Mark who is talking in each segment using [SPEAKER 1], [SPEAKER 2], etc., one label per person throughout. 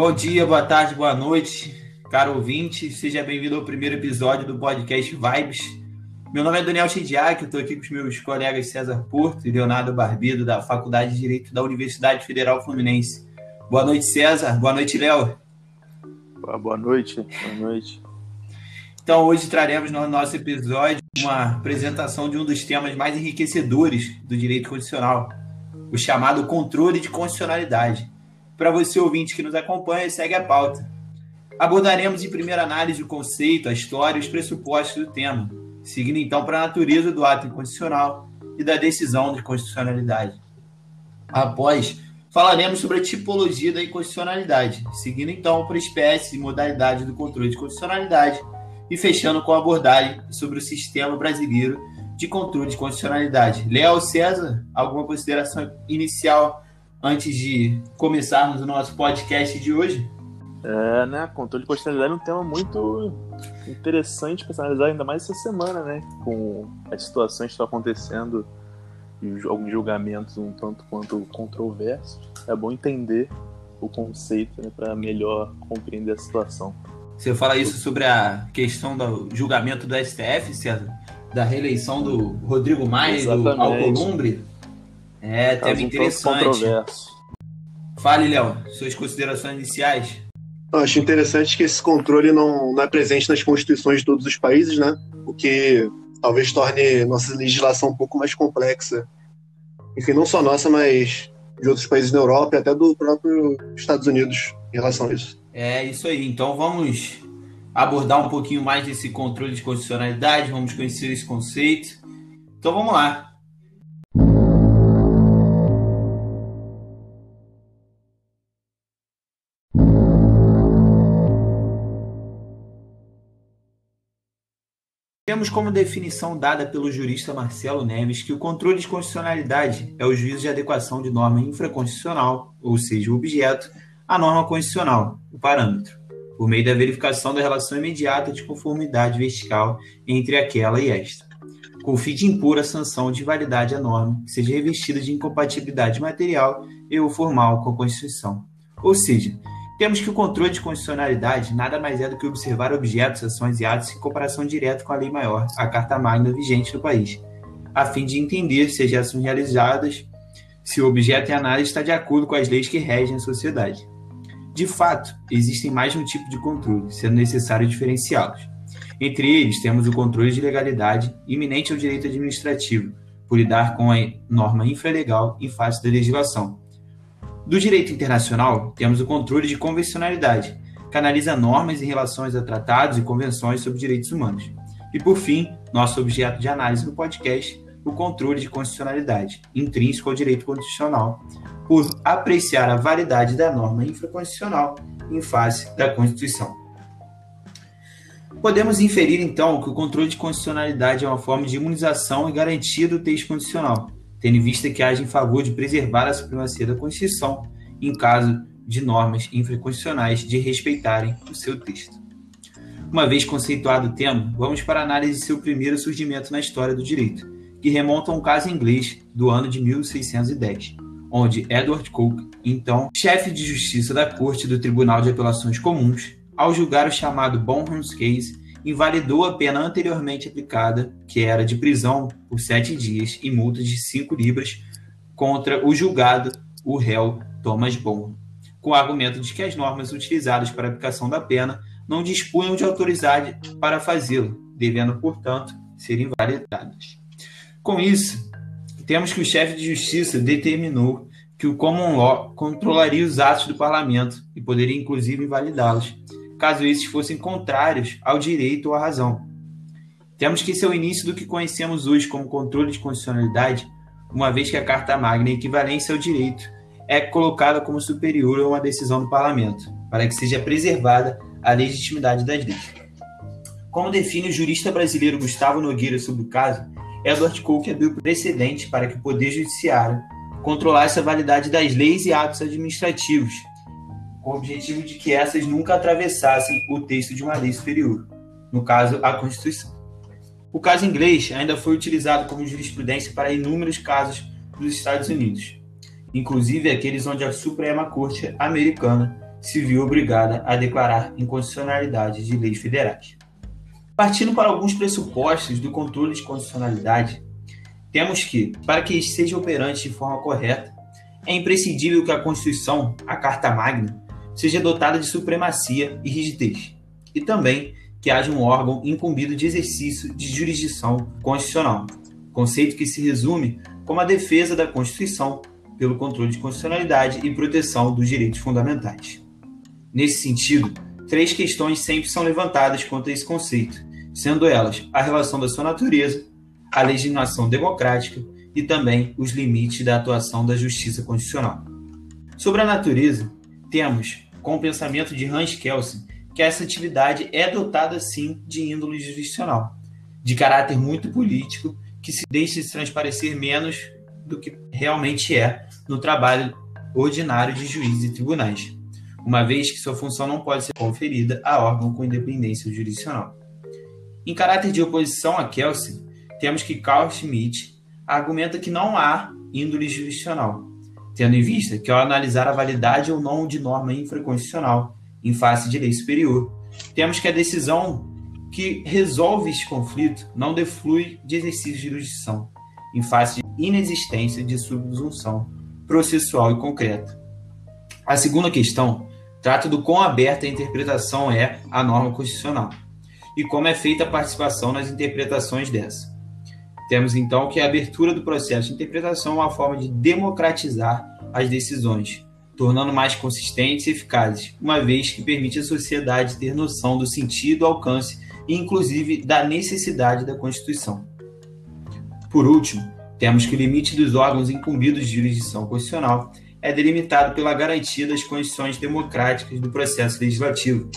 [SPEAKER 1] Bom dia, boa tarde, boa noite, caro ouvinte. Seja bem-vindo ao primeiro episódio do podcast Vibes. Meu nome é Daniel Chidiak, eu estou aqui com os meus colegas César Porto e Leonardo Barbido, da Faculdade de Direito da Universidade Federal Fluminense. Boa noite, César. Boa noite, Léo.
[SPEAKER 2] Boa noite. Boa noite.
[SPEAKER 1] Então, hoje traremos no nosso episódio uma apresentação de um dos temas mais enriquecedores do direito constitucional, o chamado controle de constitucionalidade. Para você, ouvinte que nos acompanha, segue a pauta. Abordaremos em primeira análise o conceito, a história e os pressupostos do tema, seguindo então para a natureza do ato inconstitucional e da decisão de constitucionalidade. Após, falaremos sobre a tipologia da inconstitucionalidade, seguindo então para espécies e modalidades do controle de constitucionalidade e fechando com a abordagem sobre o sistema brasileiro de controle de constitucionalidade. Léo César, alguma consideração inicial antes de começarmos o nosso podcast de hoje?
[SPEAKER 2] É, né? Controle de constitucionalidade é um tema muito interessante para analisar, ainda mais essa semana, né? Com as situações que estão acontecendo e alguns julgamentos um tanto quanto controversos. É bom entender o conceito né, para melhor compreender a situação.
[SPEAKER 1] Você fala isso sobre a questão do julgamento do STF, César? Da reeleição do Rodrigo Maia e do Alcolumbre? É, tema interessante. Fale, Léo, suas considerações iniciais.
[SPEAKER 3] Eu acho interessante que esse controle não, não é presente nas constituições de todos os países, né? O que talvez torne nossa legislação um pouco mais complexa. Enfim, não só nossa, mas de outros países da Europa e até do próprio Estados Unidos em relação a isso.
[SPEAKER 1] É isso aí. Então vamos abordar um pouquinho mais desse controle de constitucionalidade, vamos conhecer esse conceito. Então vamos lá. Temos como definição dada pelo jurista Marcelo Neves que o controle de constitucionalidade é o juízo de adequação de norma infraconstitucional, ou seja, o objeto, à norma constitucional, o parâmetro, por meio da verificação da relação imediata de conformidade vertical entre aquela e esta, com o fim de impor a sanção de validade à norma que seja revestida de incompatibilidade material e ou formal com a Constituição. Ou seja, temos que o controle de constitucionalidade nada mais é do que observar objetos, ações e atos em comparação direta com a lei maior, a Carta Magna vigente no país, a fim de entender se as ações realizadas, se o objeto em análise está de acordo com as leis que regem a sociedade. De fato, existem mais de um tipo de controle, sendo necessário diferenciá-los. Entre eles, temos o controle de legalidade iminente ao direito administrativo, por lidar com a norma infralegal em face da legislação, do direito internacional, temos o controle de convencionalidade, que analisa normas em relação a tratados e convenções sobre direitos humanos. E, por fim, nosso objeto de análise no podcast, o controle de constitucionalidade, intrínseco ao direito constitucional, por apreciar a validade da norma infraconstitucional em face da Constituição. Podemos inferir, então, que o controle de constitucionalidade é uma forma de imunização e garantia do texto constitucional, tendo em vista que age em favor de preservar a supremacia da Constituição em caso de normas infraconstitucionais de respeitarem o seu texto. Uma vez conceituado o tema, vamos para a análise de seu primeiro surgimento na história do direito, que remonta a um caso inglês do ano de 1610, onde Edward Coke, então chefe de justiça da Corte do Tribunal de Apelações Comuns, ao julgar o chamado Bonham's Case, invalidou a pena anteriormente aplicada, que era de prisão por sete dias e multa de cinco libras, contra o julgado, o réu Thomas Bond, com o argumento de que as normas utilizadas para a aplicação da pena não dispunham de autoridade para fazê-lo, devendo, portanto, ser invalidadas. Com isso, temos que o chefe de justiça determinou que o common law controlaria os atos do parlamento e poderia inclusive invalidá-los, caso esses fossem contrários ao direito ou à razão. Temos que esse é o início do que conhecemos hoje como controle de constitucionalidade, uma vez que a Carta Magna, em equivalência ao direito, é colocada como superior a uma decisão do parlamento, para que seja preservada a legitimidade das leis. Como define o jurista brasileiro Gustavo Nogueira sobre o caso, Edward Coke abriu precedente para que o Poder Judiciário controlasse a validade das leis e atos administrativos, com o objetivo de que essas nunca atravessassem o texto de uma lei superior, no caso, a Constituição. O caso inglês ainda foi utilizado como jurisprudência para inúmeros casos dos Estados Unidos, inclusive aqueles onde a Suprema Corte americana se viu obrigada a declarar inconstitucionalidade de leis federais. Partindo para alguns pressupostos do controle de constitucionalidade, temos que, para que seja operante de forma correta, é imprescindível que a Constituição, a Carta Magna, seja dotada de supremacia e rigidez, e também que haja um órgão incumbido de exercício de jurisdição constitucional, conceito que se resume como a defesa da Constituição pelo controle de constitucionalidade e proteção dos direitos fundamentais. Nesse sentido, três questões sempre são levantadas quanto a esse conceito, sendo elas a relação da sua natureza, a legislação democrática e também os limites da atuação da justiça constitucional. Sobre a natureza, temos, com o pensamento de Hans Kelsen, que essa atividade é dotada sim de índole jurisdicional, de caráter muito político, que se deixa se transparecer menos do que realmente é no trabalho ordinário de juízes e tribunais, uma vez que sua função não pode ser conferida a órgão com independência jurisdicional. Em caráter de oposição a Kelsen, temos que Carl Schmitt argumenta que não há índole jurisdicional, tendo em vista que, ao analisar a validade ou não de norma infraconstitucional em face de lei superior, temos que a decisão que resolve este conflito não deflui de exercício de jurisdição, em face de inexistência de subsunção processual e concreta. A segunda questão trata do quão aberta a interpretação é a norma constitucional e como é feita a participação nas interpretações dessa. Temos então que a abertura do processo de interpretação é uma forma de democratizar as decisões, tornando mais consistentes e eficazes, uma vez que permite à sociedade ter noção do sentido, alcance e, inclusive, da necessidade da Constituição. Por último, temos que o limite dos órgãos incumbidos de jurisdição constitucional é delimitado pela garantia das condições democráticas do processo legislativo,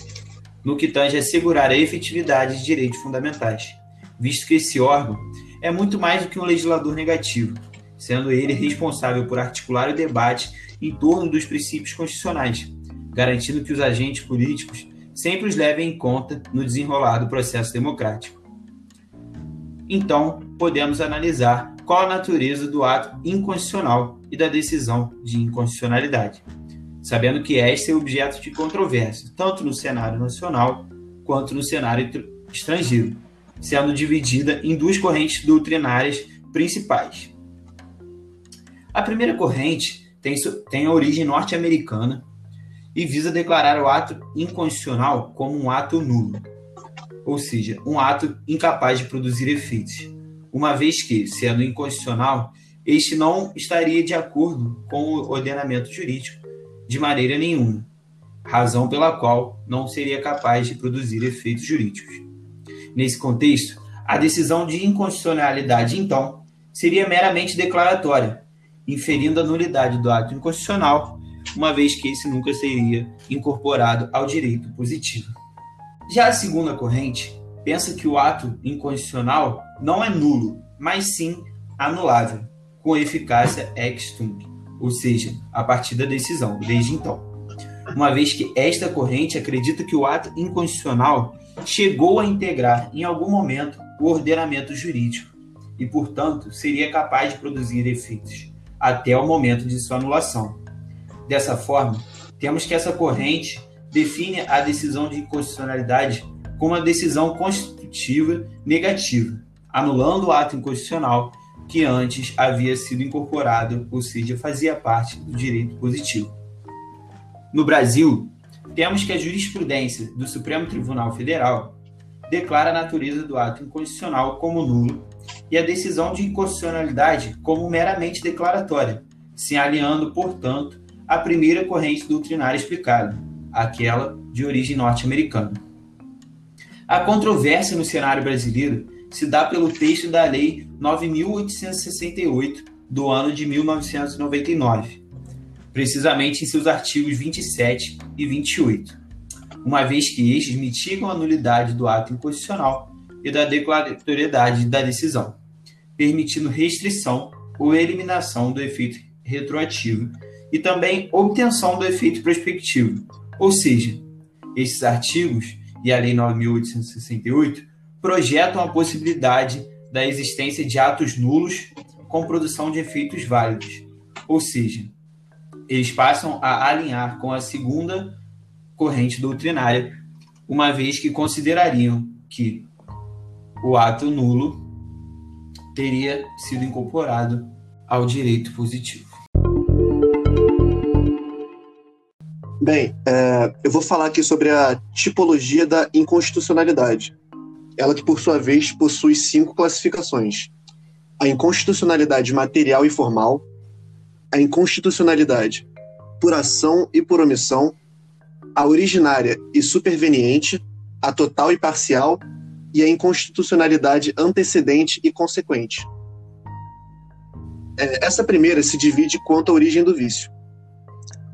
[SPEAKER 1] no que tange a assegurar a efetividade de direitos fundamentais, visto que esse órgão é muito mais do que um legislador negativo, sendo ele responsável por articular o debate em torno dos princípios constitucionais, garantindo que os agentes políticos sempre os levem em conta no desenrolar do processo democrático. Então, podemos analisar qual a natureza do ato inconstitucional e da decisão de inconstitucionalidade, sabendo que esta é objeto de controvérsia, tanto no cenário nacional quanto no cenário estrangeiro, sendo dividida em duas correntes doutrinárias principais. A primeira corrente tem, tem origem norte-americana e visa declarar o ato inconstitucional como um ato nulo, ou seja, um ato incapaz de produzir efeitos, uma vez que, sendo inconstitucional, este não estaria de acordo com o ordenamento jurídico de maneira nenhuma, razão pela qual não seria capaz de produzir efeitos jurídicos. Nesse contexto, a decisão de inconstitucionalidade, então, seria meramente declaratória, inferindo a nulidade do ato inconstitucional, uma vez que esse nunca seria incorporado ao direito positivo. Já a segunda corrente pensa que o ato inconstitucional não é nulo, mas sim anulável, com eficácia ex tunc, ou seja, a partir da decisão, desde então. Uma vez que esta corrente acredita que o ato inconstitucional chegou a integrar em algum momento o ordenamento jurídico e, portanto, seria capaz de produzir efeitos até o momento de sua anulação. Dessa forma, temos que essa corrente define a decisão de inconstitucionalidade como uma decisão constitutiva negativa, anulando o ato inconstitucional que antes havia sido incorporado, ou seja, fazia parte do direito positivo. No Brasil, temos que a jurisprudência do Supremo Tribunal Federal declara a natureza do ato inconstitucional como nulo e a decisão de inconstitucionalidade como meramente declaratória, se alinhando, portanto, à primeira corrente doutrinária explicada, aquela de origem norte-americana. A controvérsia no cenário brasileiro se dá pelo texto da Lei 9.868 do ano de 1999, precisamente em seus artigos 27 e 28, uma vez que estes mitigam a nulidade do ato inconstitucional e da declaratoriedade da decisão, permitindo restrição ou eliminação do efeito retroativo e também obtenção do efeito prospectivo, ou seja, esses artigos e a Lei 9.868 projetam a possibilidade da existência de atos nulos com produção de efeitos válidos, ou seja, eles passam a alinhar com a segunda corrente doutrinária, uma vez que considerariam que o ato nulo teria sido incorporado ao direito positivo.
[SPEAKER 3] Bem, é, eu vou falar aqui sobre a tipologia da inconstitucionalidade. Ela que, por sua vez, possui cinco classificações: a inconstitucionalidade material e formal, a inconstitucionalidade por ação e por omissão, a originária e superveniente, a total e parcial e a inconstitucionalidade antecedente e consequente. É, essa primeira se divide quanto à origem do vício.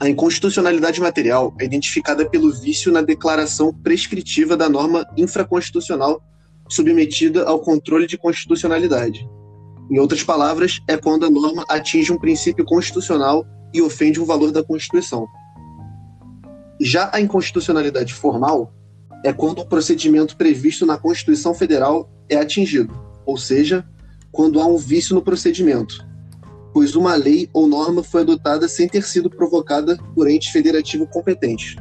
[SPEAKER 3] A inconstitucionalidade material é identificada pelo vício na declaração prescritiva da norma infraconstitucional submetida ao controle de constitucionalidade. Em outras palavras, é quando a norma atinge um princípio constitucional e ofende um valor da Constituição. Já a inconstitucionalidade formal é quando o procedimento previsto na Constituição Federal é atingido, ou seja, quando há um vício no procedimento, pois uma lei ou norma foi adotada sem ter sido provocada por ente federativo competente.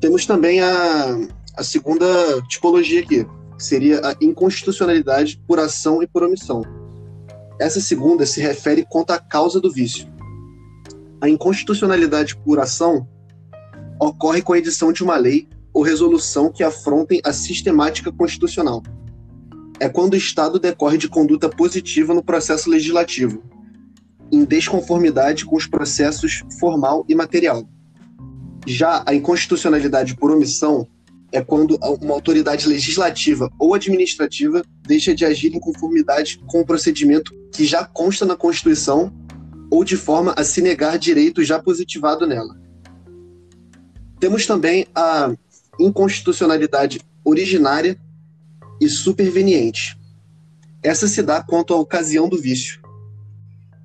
[SPEAKER 3] Temos também a, a segunda tipologia aqui, que seria a inconstitucionalidade por ação e por omissão. Essa segunda se refere quanto à causa do vício. A inconstitucionalidade por ação ocorre com a edição de uma lei ou resolução que afrontem a sistemática constitucional. É quando o Estado decorre de conduta positiva no processo legislativo, em desconformidade com os processos formal e material. Já a inconstitucionalidade por omissão é quando uma autoridade legislativa ou administrativa deixa de agir em conformidade com o procedimento que já consta na Constituição ou de forma a se negar direito já positivado nela. Temos também a inconstitucionalidade originária e superveniente. Essa se dá quanto à ocasião do vício.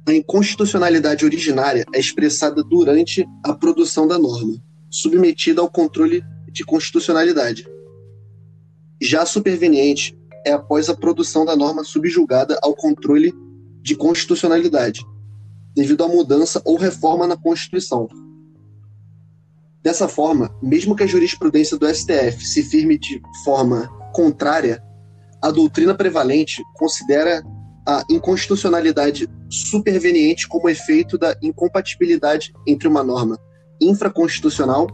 [SPEAKER 3] A inconstitucionalidade originária é expressada durante a produção da norma, submetida ao controle de constitucionalidade. Já a superveniente é após a produção da norma subjugada ao controle de constitucionalidade, devido à mudança ou reforma na Constituição. Dessa forma, mesmo que a jurisprudência do STF se firme de forma contrária, a doutrina prevalente considera a inconstitucionalidade superveniente como efeito da incompatibilidade entre uma norma infraconstitucional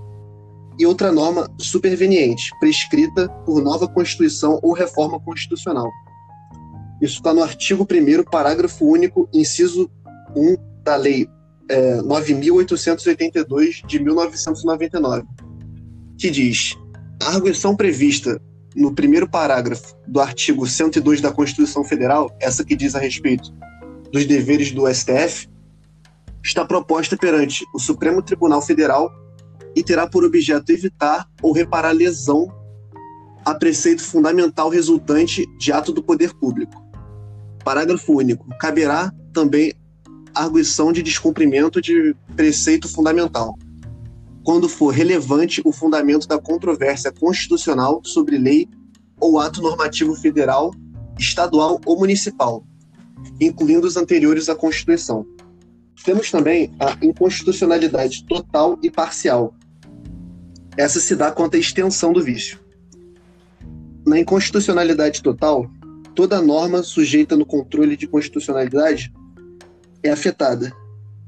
[SPEAKER 3] e outra norma superveniente, prescrita por nova Constituição ou reforma constitucional. Isso está no artigo 1, parágrafo único, inciso 1 da Lei é, 9.882 de 1999, que diz: a arguição prevista no primeiro parágrafo do artigo 102 da Constituição Federal, essa que diz a respeito dos deveres do STF, está proposta perante o Supremo Tribunal Federal e terá por objeto evitar ou reparar lesão a preceito fundamental resultante de ato do poder público. Parágrafo único. Caberá também arguição de descumprimento de preceito fundamental, quando for relevante o fundamento da controvérsia constitucional sobre lei ou ato normativo federal, estadual ou municipal, incluindo os anteriores à Constituição. Temos também a inconstitucionalidade total e parcial, essa se dá quanto à extensão do vício. Na inconstitucionalidade total, toda norma sujeita no controle de constitucionalidade é afetada.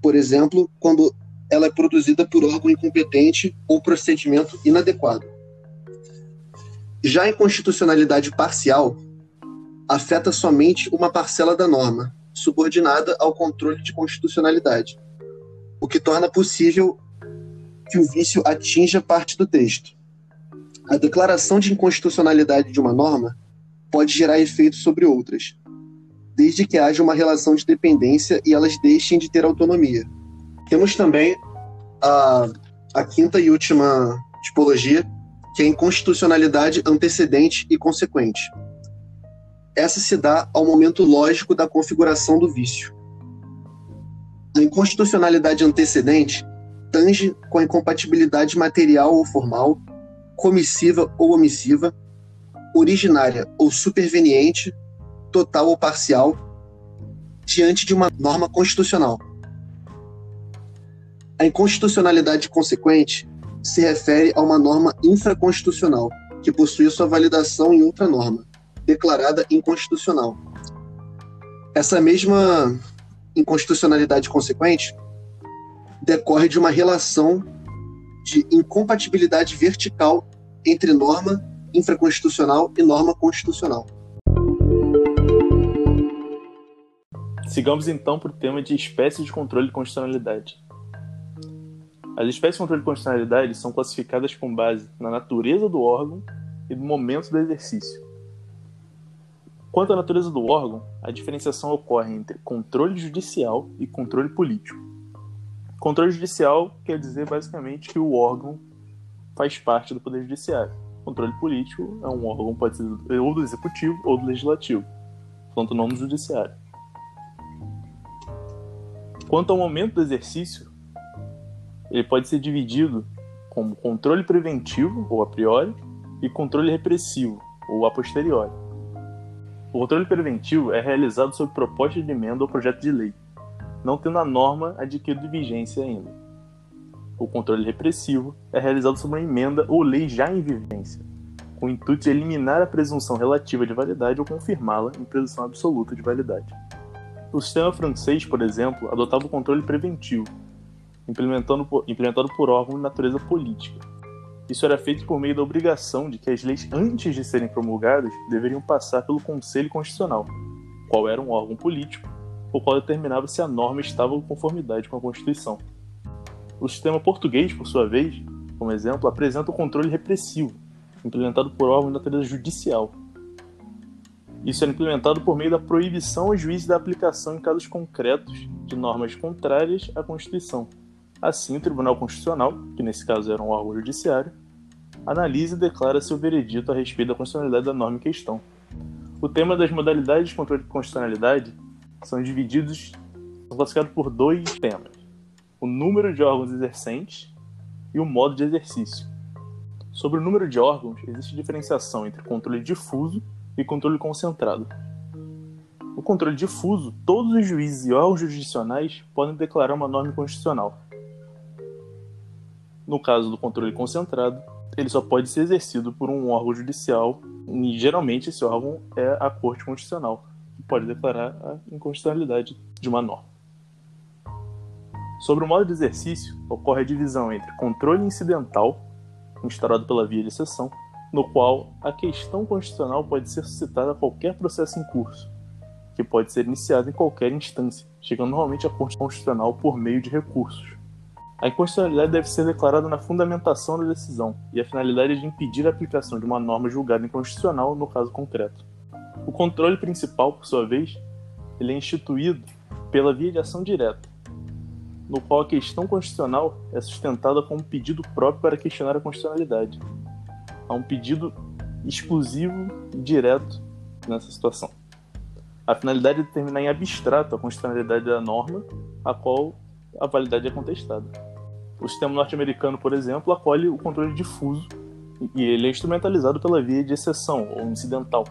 [SPEAKER 3] Por exemplo, quando ela é produzida por órgão incompetente ou procedimento inadequado. Já a inconstitucionalidade parcial afeta somente uma parcela da norma, subordinada ao controle de constitucionalidade, o que torna possível que o vício atinja parte do texto. A declaração de inconstitucionalidade de uma norma pode gerar efeitos sobre outras, desde que haja uma relação de dependência e elas deixem de ter autonomia. Temos também a, a quinta e última tipologia, que é a inconstitucionalidade antecedente e consequente. Essa se dá ao momento lógico da configuração do vício. A inconstitucionalidade antecedente tange com a incompatibilidade material ou formal, comissiva ou omissiva, originária ou superveniente, total ou parcial, diante de uma norma constitucional. A inconstitucionalidade consequente se refere a uma norma infraconstitucional, que possui sua validação em outra norma, declarada inconstitucional. Essa mesma inconstitucionalidade consequente decorre de uma relação de incompatibilidade vertical entre norma infraconstitucional e norma constitucional.
[SPEAKER 2] Sigamos então para o tema de espécies de controle de constitucionalidade. As espécies de controle de constitucionalidade são classificadas com base na natureza do órgão e do momento do exercício. Quanto à natureza do órgão, a diferenciação ocorre entre controle judicial e controle político. Controle judicial quer dizer basicamente que o órgão faz parte do Poder Judiciário. Controle político é um órgão, pode ser ou do Executivo ou do Legislativo, quanto o nome do Judiciário. Quanto ao momento do exercício, ele pode ser dividido como controle preventivo, ou a priori, e controle repressivo, ou a posteriori. O controle preventivo é realizado sob proposta de emenda ou projeto de lei, não tendo a norma adquirido vigência ainda. O controle repressivo é realizado sob uma emenda ou lei já em vigência, com o intuito de eliminar a presunção relativa de validade ou confirmá-la em presunção absoluta de validade. O sistema francês, por exemplo, adotava o controle preventivo, implementando por, implementado por órgão de natureza política. Isso era feito por meio da obrigação de que as leis, antes de serem promulgadas, deveriam passar pelo Conselho Constitucional, qual era um órgão político, o qual determinava se a norma estava em conformidade com a Constituição. O sistema português, por sua vez, como exemplo, apresenta o controle repressivo, implementado por órgão de natureza judicial. Isso era implementado por meio da proibição aos juízes da aplicação em casos concretos de normas contrárias à Constituição, Assim, o Tribunal Constitucional, que nesse caso era um órgão judiciário, analisa e declara seu veredito a respeito da constitucionalidade da norma em questão. O tema das modalidades de controle de constitucionalidade são divididos, são classificados por dois temas: o número de órgãos exercentes e o modo de exercício. Sobre o número de órgãos, existe diferenciação entre controle difuso e controle concentrado. O controle difuso, todos os juízes e órgãos jurisdicionais podem declarar uma norma constitucional. No caso do controle concentrado, ele só pode ser exercido por um órgão judicial, e geralmente esse órgão é a Corte Constitucional, que pode declarar a inconstitucionalidade de uma norma. Sobre o modo de exercício, ocorre a divisão entre controle incidental, instaurado pela via de exceção, no qual a questão constitucional pode ser suscitada a qualquer processo em curso, que pode ser iniciado em qualquer instância, chegando normalmente à Corte Constitucional por meio de recursos. A inconstitucionalidade deve ser declarada na fundamentação da decisão, e a finalidade é de impedir a aplicação de uma norma julgada inconstitucional no caso concreto. O controle principal, por sua vez, ele é instituído pela via de ação direta, no qual a questão constitucional é sustentada com um pedido próprio para questionar a constitucionalidade. Há um pedido exclusivo e direto nessa situação. A finalidade é determinar em abstrato a constitucionalidade da norma, a qual a validade é contestada. O sistema norte-americano, por exemplo, acolhe o controle difuso e ele é instrumentalizado pela via de exceção ou incidental,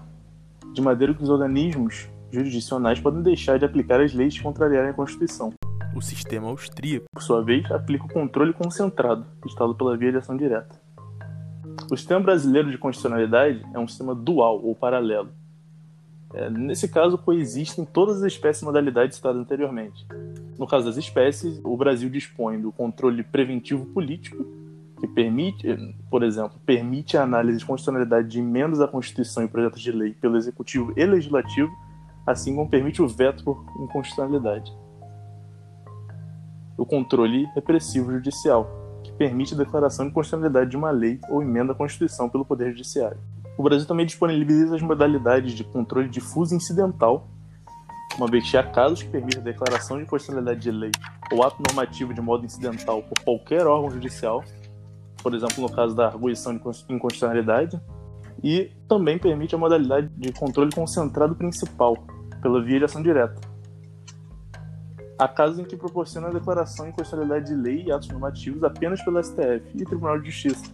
[SPEAKER 2] de maneira que os organismos jurisdicionais podem deixar de aplicar as leis que contrariarem a Constituição. O sistema austríaco, por sua vez, aplica o controle concentrado, instado pela via de ação direta. O sistema brasileiro de constitucionalidade é um sistema dual ou paralelo, é, nesse caso, coexistem todas as espécies e modalidades citadas anteriormente. No caso das espécies, o Brasil dispõe do controle preventivo político, que permite, por exemplo, permite a análise de constitucionalidade de emendas à Constituição e projetos de lei pelo Executivo e Legislativo, assim como permite o veto por inconstitucionalidade. O controle repressivo judicial, permite a declaração de constitucionalidade de uma lei ou emenda à Constituição pelo Poder Judiciário. O Brasil também disponibiliza as modalidades de controle difuso incidental, uma vez que há casos que permitem a declaração de constitucionalidade de lei ou ato normativo de modo incidental por qualquer órgão judicial, por exemplo, no caso da arguição de inconstitucionalidade, e também permite a modalidade de controle concentrado principal, pela via de ação direta. Há casos em que proporciona a declaração em constitucionalidade de lei e atos normativos apenas pelo STF e Tribunal de Justiça.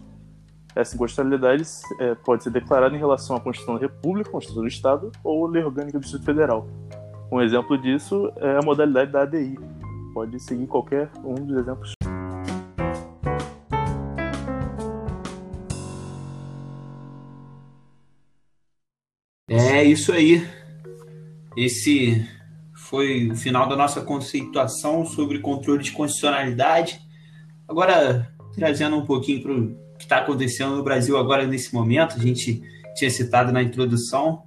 [SPEAKER 2] Essa inconstitucionalidade é, pode ser declarada em relação à Constituição da República, Constituição do Estado ou Lei Orgânica do Distrito Federal. Um exemplo disso é a modalidade da ADI. Pode seguir qualquer um dos exemplos.
[SPEAKER 1] É isso aí. Esse foi o final da nossa conceituação sobre controle de constitucionalidade. Agora, trazendo um pouquinho para o que está acontecendo no Brasil agora nesse momento, a gente tinha citado na introdução.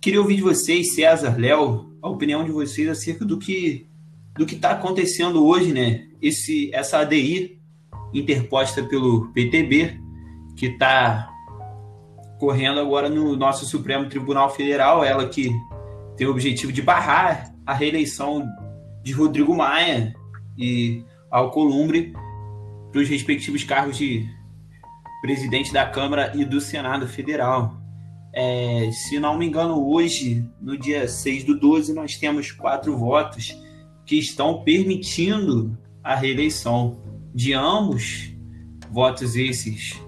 [SPEAKER 1] Queria ouvir de vocês, César, Léo, a opinião de vocês acerca do que do que está acontecendo hoje, né? Esse, essa ADI interposta pelo PTB, que está correndo agora no nosso Supremo Tribunal Federal, ela que tem o objetivo de barrar a reeleição de Rodrigo Maia e Alcolumbre para os respectivos cargos de presidente da Câmara e do Senado Federal. É, se não me engano, hoje, no dia 6 do 12, nós temos quatro votos que estão permitindo a reeleição de ambos, votos esses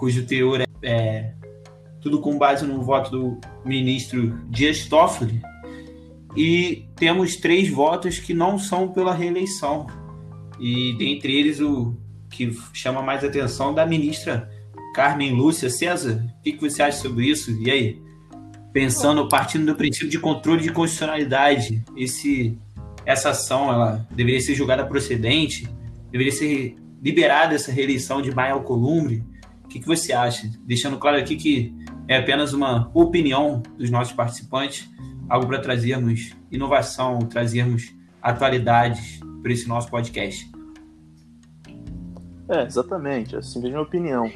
[SPEAKER 1] cujo teor é, é tudo com base no voto do ministro Dias Toffoli, e temos três votos que não são pela reeleição. E dentre eles o que chama mais atenção da ministra Carmen Lúcia César. O que, você acha sobre isso? E aí? Pensando, partindo do princípio de controle de constitucionalidade, esse, essa ação ela deveria ser julgada procedente? Deveria ser liberada essa reeleição de Maia Alcolumbre? O que, que você acha? Deixando claro aqui que é apenas uma opinião dos nossos participantes, algo para trazermos inovação, trazermos atualidades para esse nosso podcast.
[SPEAKER 2] É, exatamente, assim, a minha opinião.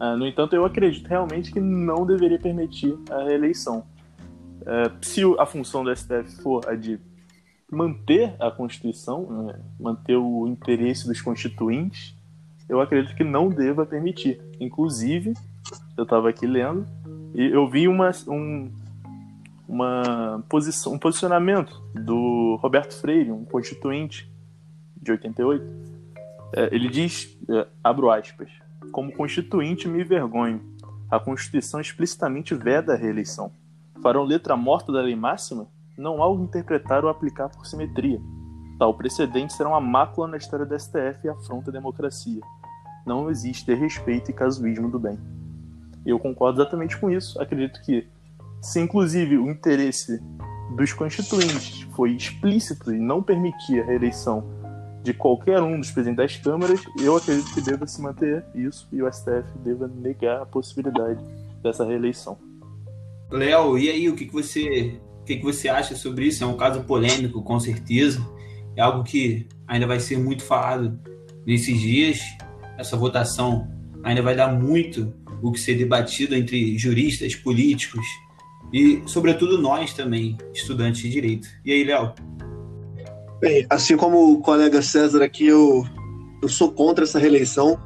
[SPEAKER 2] Uh, no entanto, eu acredito realmente que não deveria permitir a reeleição. Uh, se a função do STF for a de manter a Constituição, né, manter o interesse dos constituintes, eu acredito que não deva permitir. Inclusive, eu estava aqui lendo e eu vi uma, um, uma posição, um posicionamento do Roberto Freire, um constituinte de 88. É, ele diz, é, abro aspas, como constituinte me envergonho. A Constituição explicitamente veda a reeleição. Farão letra morta da lei máxima? Não há o interpretar ou aplicar por simetria. Tal precedente será uma mácula na história da STF e afronta a democracia. Não existe respeito e casuísmo do bem. Eu concordo exatamente com isso. Acredito que se inclusive o interesse dos constituintes foi explícito e não permitir a reeleição de qualquer um dos presidentes das câmaras, eu acredito que deva se manter isso e o STF deva negar a possibilidade dessa reeleição.
[SPEAKER 1] Léo, e aí, o que, que você o que, que você acha sobre isso? É um caso polêmico, com certeza. É algo que ainda vai ser muito falado nesses dias. Essa votação ainda vai dar muito o que ser debatido entre juristas, políticos, e, sobretudo, nós também, estudantes de direito. E aí, Léo?
[SPEAKER 3] Bem, assim como o colega César aqui, eu, eu sou contra essa reeleição.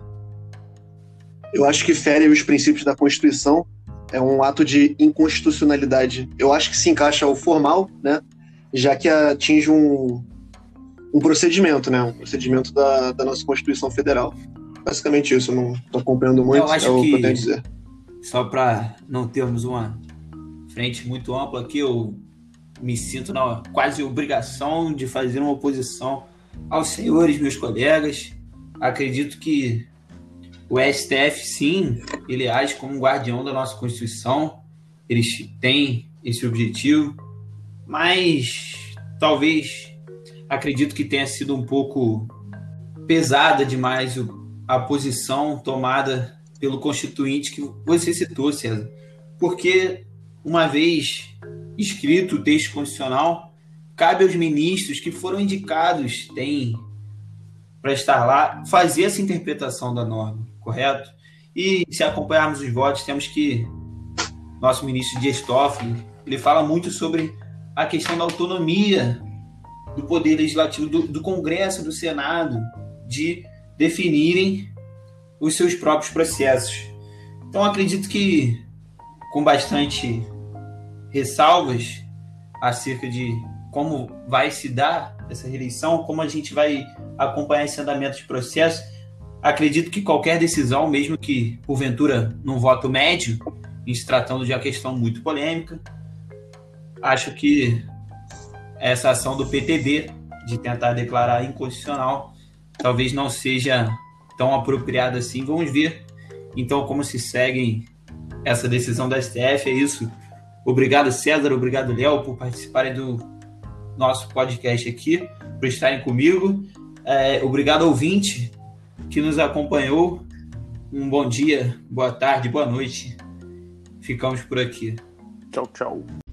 [SPEAKER 3] Eu acho que fere os princípios da Constituição. É um ato de inconstitucionalidade. Eu acho que se encaixa ao formal, né? Já que atinge um, um procedimento, né? Um procedimento da, da nossa Constituição Federal. Basicamente isso, eu não estou acompanhando muito,
[SPEAKER 1] eu acho é o que, que eu tenho a dizer. Só para não termos uma frente muito ampla aqui, eu me sinto na quase obrigação de fazer uma oposição aos senhores, meus colegas. Acredito que o STF, sim, ele age como guardião da nossa Constituição, eles têm esse objetivo, mas talvez acredito que tenha sido um pouco pesada demais a posição tomada pelo constituinte que você citou, César. Porque uma vez escrito o texto constitucional, cabe aos ministros que foram indicados, têm para estar lá, fazer essa interpretação da norma, correto? E se acompanharmos os votos, temos que nosso ministro Dias Toffoli, ele fala muito sobre a questão da autonomia do poder legislativo, do, do Congresso, do Senado, de definirem os seus próprios processos. Então acredito que com bastante ressalvas acerca de como vai se dar essa reeleição, como a gente vai acompanhar esse andamento de processo. Acredito que qualquer decisão, mesmo que porventura num voto médio, em se tratando de uma questão muito polêmica, acho que essa ação do PTB de tentar declarar inconstitucional talvez não seja tão apropriada assim. Vamos ver então como se seguem essa decisão da STF. É isso Obrigado, César. Obrigado, Léo, por participarem do nosso podcast aqui, por estarem comigo. É, obrigado, ouvinte, que nos acompanhou. Um bom dia, boa tarde, boa noite. Ficamos por aqui.
[SPEAKER 2] Tchau, tchau.